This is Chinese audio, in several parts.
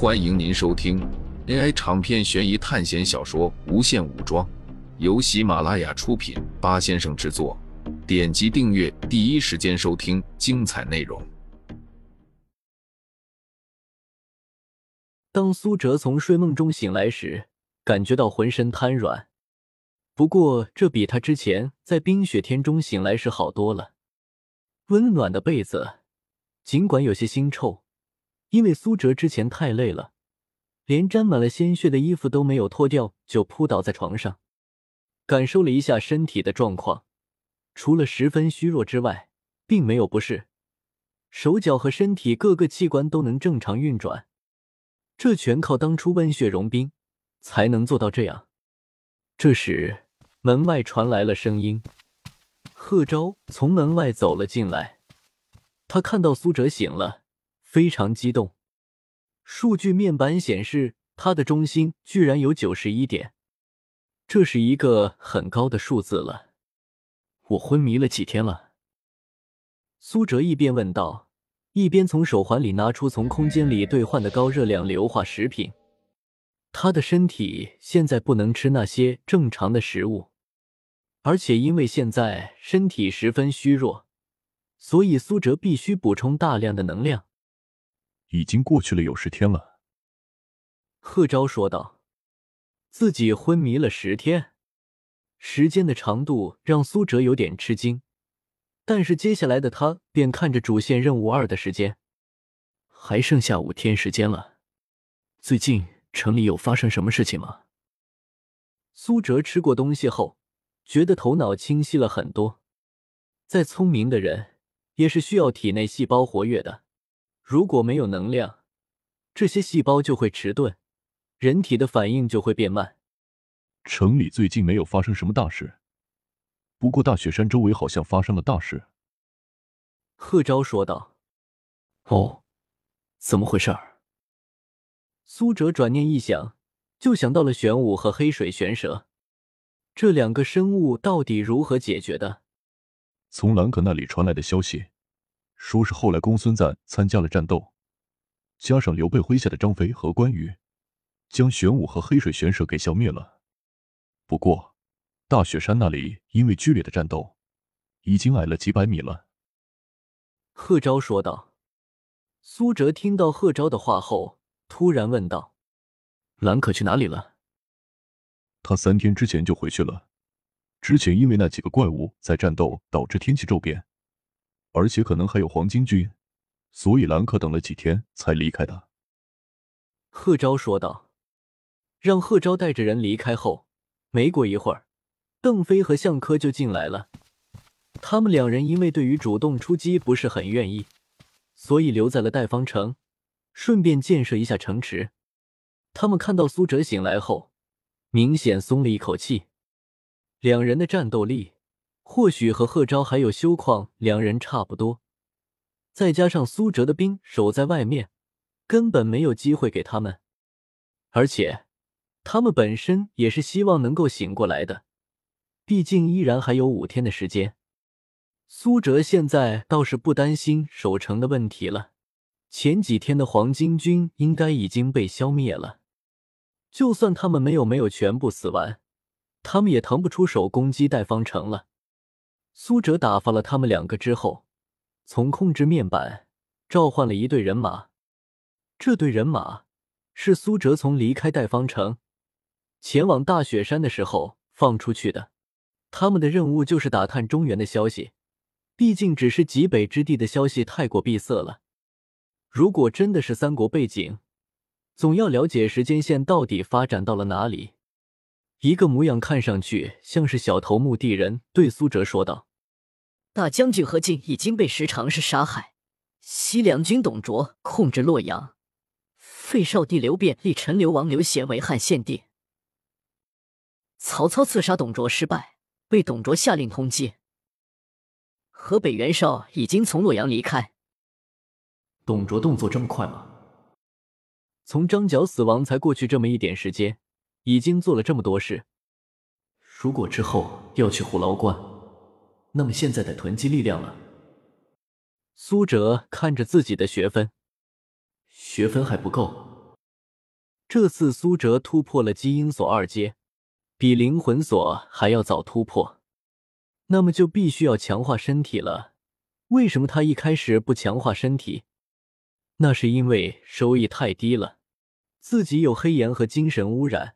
欢迎您收听 AI 长篇悬疑探险小说《无限武装》，由喜马拉雅出品，八先生制作。点击订阅，第一时间收听精彩内容。当苏哲从睡梦中醒来时，感觉到浑身瘫软。不过，这比他之前在冰雪天中醒来时好多了。温暖的被子，尽管有些腥臭，因为苏哲之前太累了，连沾满了鲜血的衣服都没有脱掉，就扑倒在床上，感受了一下身体的状况，除了十分虚弱之外，并没有不适，手脚和身体各个器官都能正常运转。这全靠当初温血融冰才能做到这样。这时。门外传来了声音，贺昭从门外走了进来。他看到苏哲醒了，非常激动。数据面板显示，他的中心居然有九十一点，这是一个很高的数字了。我昏迷了几天了？苏哲一边问道，一边从手环里拿出从空间里兑换的高热量硫化食品。他的身体现在不能吃那些正常的食物，而且因为现在身体十分虚弱，所以苏哲必须补充大量的能量。已经过去了有十天了，贺昭说道：“自己昏迷了十天，时间的长度让苏哲有点吃惊。但是接下来的他便看着主线任务二的时间，还剩下五天时间了。最近。”城里有发生什么事情吗？苏哲吃过东西后，觉得头脑清晰了很多。再聪明的人，也是需要体内细胞活跃的。如果没有能量，这些细胞就会迟钝，人体的反应就会变慢。城里最近没有发生什么大事，不过大雪山周围好像发生了大事。贺昭说道：“哦，怎么回事？”苏哲转念一想，就想到了玄武和黑水玄蛇这两个生物到底如何解决的？从兰可那里传来的消息，说是后来公孙瓒参加了战斗，加上刘备麾下的张飞和关羽，将玄武和黑水玄蛇给消灭了。不过，大雪山那里因为剧烈的战斗，已经矮了几百米了。贺昭说道。苏哲听到贺昭的话后。突然问道：“兰可去哪里了？”他三天之前就回去了。之前因为那几个怪物在战斗，导致天气骤变，而且可能还有黄巾军，所以兰可等了几天才离开的。贺昭说道。让贺昭带着人离开后，没过一会儿，邓飞和向科就进来了。他们两人因为对于主动出击不是很愿意，所以留在了代方城。顺便建设一下城池。他们看到苏哲醒来后，明显松了一口气。两人的战斗力，或许和贺昭还有修矿两人差不多。再加上苏哲的兵守在外面，根本没有机会给他们。而且，他们本身也是希望能够醒过来的，毕竟依然还有五天的时间。苏哲现在倒是不担心守城的问题了。前几天的黄巾军应该已经被消灭了，就算他们没有没有全部死完，他们也腾不出手攻击代方城了。苏哲打发了他们两个之后，从控制面板召唤了一队人马。这队人马是苏哲从离开代方城前往大雪山的时候放出去的，他们的任务就是打探中原的消息，毕竟只是极北之地的消息太过闭塞了。如果真的是三国背景，总要了解时间线到底发展到了哪里。一个模样看上去像是小头目的人对苏哲说道：“大将军何进已经被石常氏杀害，西凉军董卓控制洛阳，废少帝刘辩立陈留王刘协为汉献帝。曹操刺杀董卓失败，被董卓下令通缉。河北袁绍已经从洛阳离开。”董卓动作这么快吗？从张角死亡才过去这么一点时间，已经做了这么多事。如果之后要去虎牢关，那么现在得囤积力量了。苏哲看着自己的学分，学分还不够，这次苏哲突破了基因锁二阶，比灵魂锁还要早突破，那么就必须要强化身体了。为什么他一开始不强化身体？那是因为收益太低了，自己有黑岩和精神污染，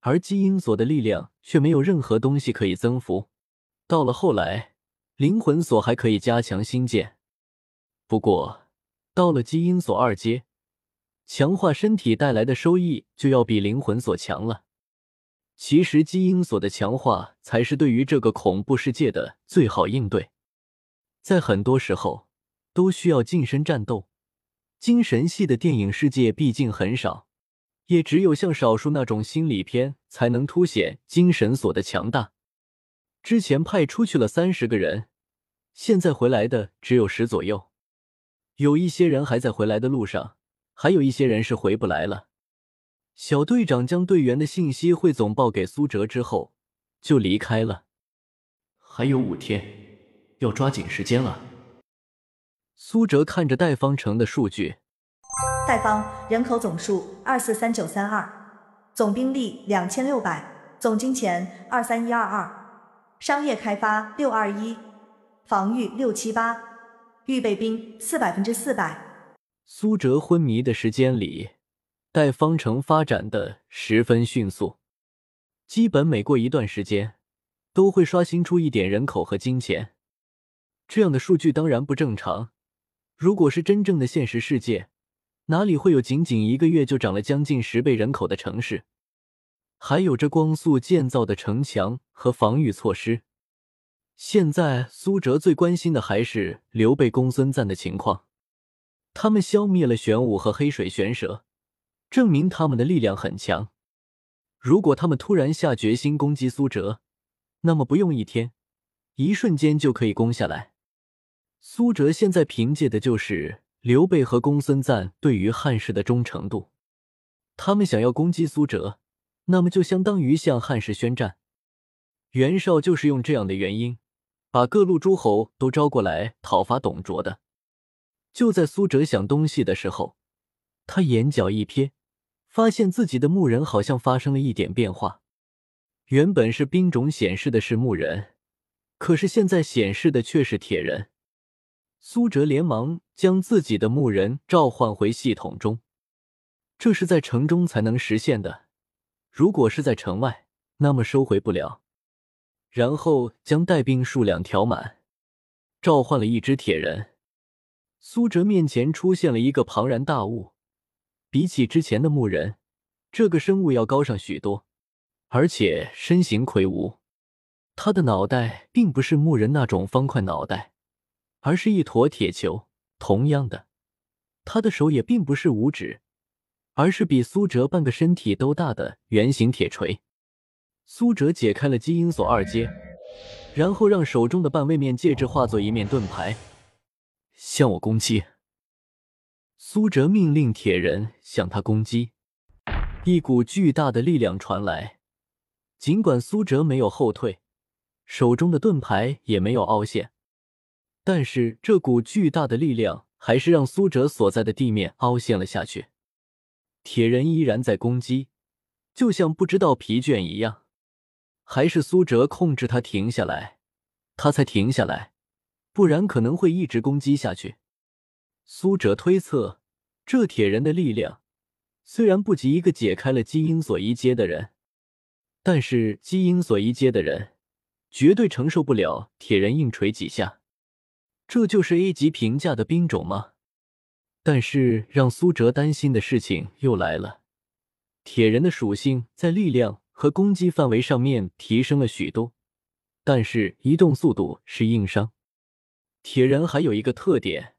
而基因锁的力量却没有任何东西可以增幅。到了后来，灵魂锁还可以加强新建，不过到了基因锁二阶。强化身体带来的收益就要比灵魂锁强了。其实基因锁的强化才是对于这个恐怖世界的最好应对。在很多时候都需要近身战斗。精神系的电影世界毕竟很少，也只有像少数那种心理片才能凸显精神锁的强大。之前派出去了三十个人，现在回来的只有十左右，有一些人还在回来的路上。还有一些人是回不来了。小队长将队员的信息汇总报给苏哲之后，就离开了。还有五天，要抓紧时间了。苏哲看着戴方城的数据：戴方人口总数二四三九三二，总兵力两千六百，总金钱二三一二二，商业开发六二一，防御六七八，预备兵四百分之四百。苏哲昏迷的时间里，待方城发展的十分迅速，基本每过一段时间都会刷新出一点人口和金钱。这样的数据当然不正常。如果是真正的现实世界，哪里会有仅仅一个月就涨了将近十倍人口的城市？还有着光速建造的城墙和防御措施。现在苏哲最关心的还是刘备公孙瓒的情况。他们消灭了玄武和黑水玄蛇，证明他们的力量很强。如果他们突然下决心攻击苏哲，那么不用一天，一瞬间就可以攻下来。苏哲现在凭借的就是刘备和公孙瓒对于汉室的忠诚度。他们想要攻击苏哲，那么就相当于向汉室宣战。袁绍就是用这样的原因，把各路诸侯都招过来讨伐董卓的。就在苏哲想东西的时候，他眼角一瞥，发现自己的木人好像发生了一点变化。原本是兵种显示的是木人，可是现在显示的却是铁人。苏哲连忙将自己的木人召唤回系统中，这是在城中才能实现的，如果是在城外，那么收回不了。然后将带兵数量调满，召唤了一只铁人。苏哲面前出现了一个庞然大物，比起之前的木人，这个生物要高上许多，而且身形魁梧。他的脑袋并不是木人那种方块脑袋，而是一坨铁球。同样的，他的手也并不是五指，而是比苏哲半个身体都大的圆形铁锤。苏哲解开了基因锁二阶，然后让手中的半位面戒指化作一面盾牌。向我攻击！苏哲命令铁人向他攻击。一股巨大的力量传来，尽管苏哲没有后退，手中的盾牌也没有凹陷，但是这股巨大的力量还是让苏哲所在的地面凹陷了下去。铁人依然在攻击，就像不知道疲倦一样。还是苏哲控制他停下来，他才停下来。不然可能会一直攻击下去。苏哲推测，这铁人的力量虽然不及一个解开了基因锁一阶的人，但是基因锁一阶的人绝对承受不了铁人硬锤几下。这就是 A 级评价的兵种吗？但是让苏哲担心的事情又来了：铁人的属性在力量和攻击范围上面提升了许多，但是移动速度是硬伤。铁人还有一个特点，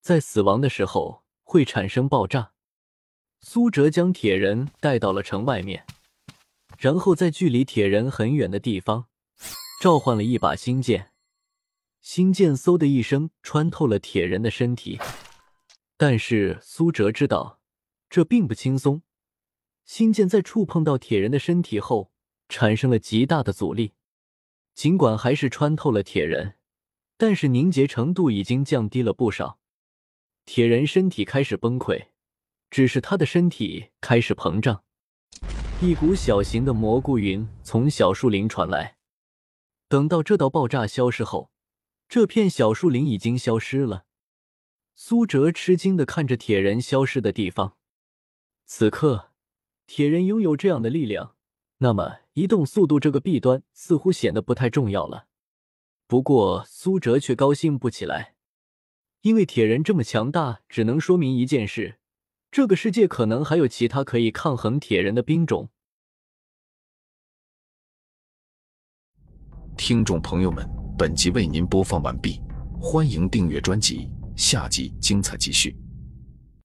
在死亡的时候会产生爆炸。苏哲将铁人带到了城外面，然后在距离铁人很远的地方召唤了一把星剑。星剑嗖的一声穿透了铁人的身体，但是苏哲知道这并不轻松。星剑在触碰到铁人的身体后产生了极大的阻力，尽管还是穿透了铁人。但是凝结程度已经降低了不少，铁人身体开始崩溃，只是他的身体开始膨胀，一股小型的蘑菇云从小树林传来。等到这道爆炸消失后，这片小树林已经消失了。苏哲吃惊的看着铁人消失的地方。此刻，铁人拥有这样的力量，那么移动速度这个弊端似乎显得不太重要了。不过苏哲却高兴不起来，因为铁人这么强大，只能说明一件事：这个世界可能还有其他可以抗衡铁人的兵种。听众朋友们，本集为您播放完毕，欢迎订阅专辑，下集精彩继续。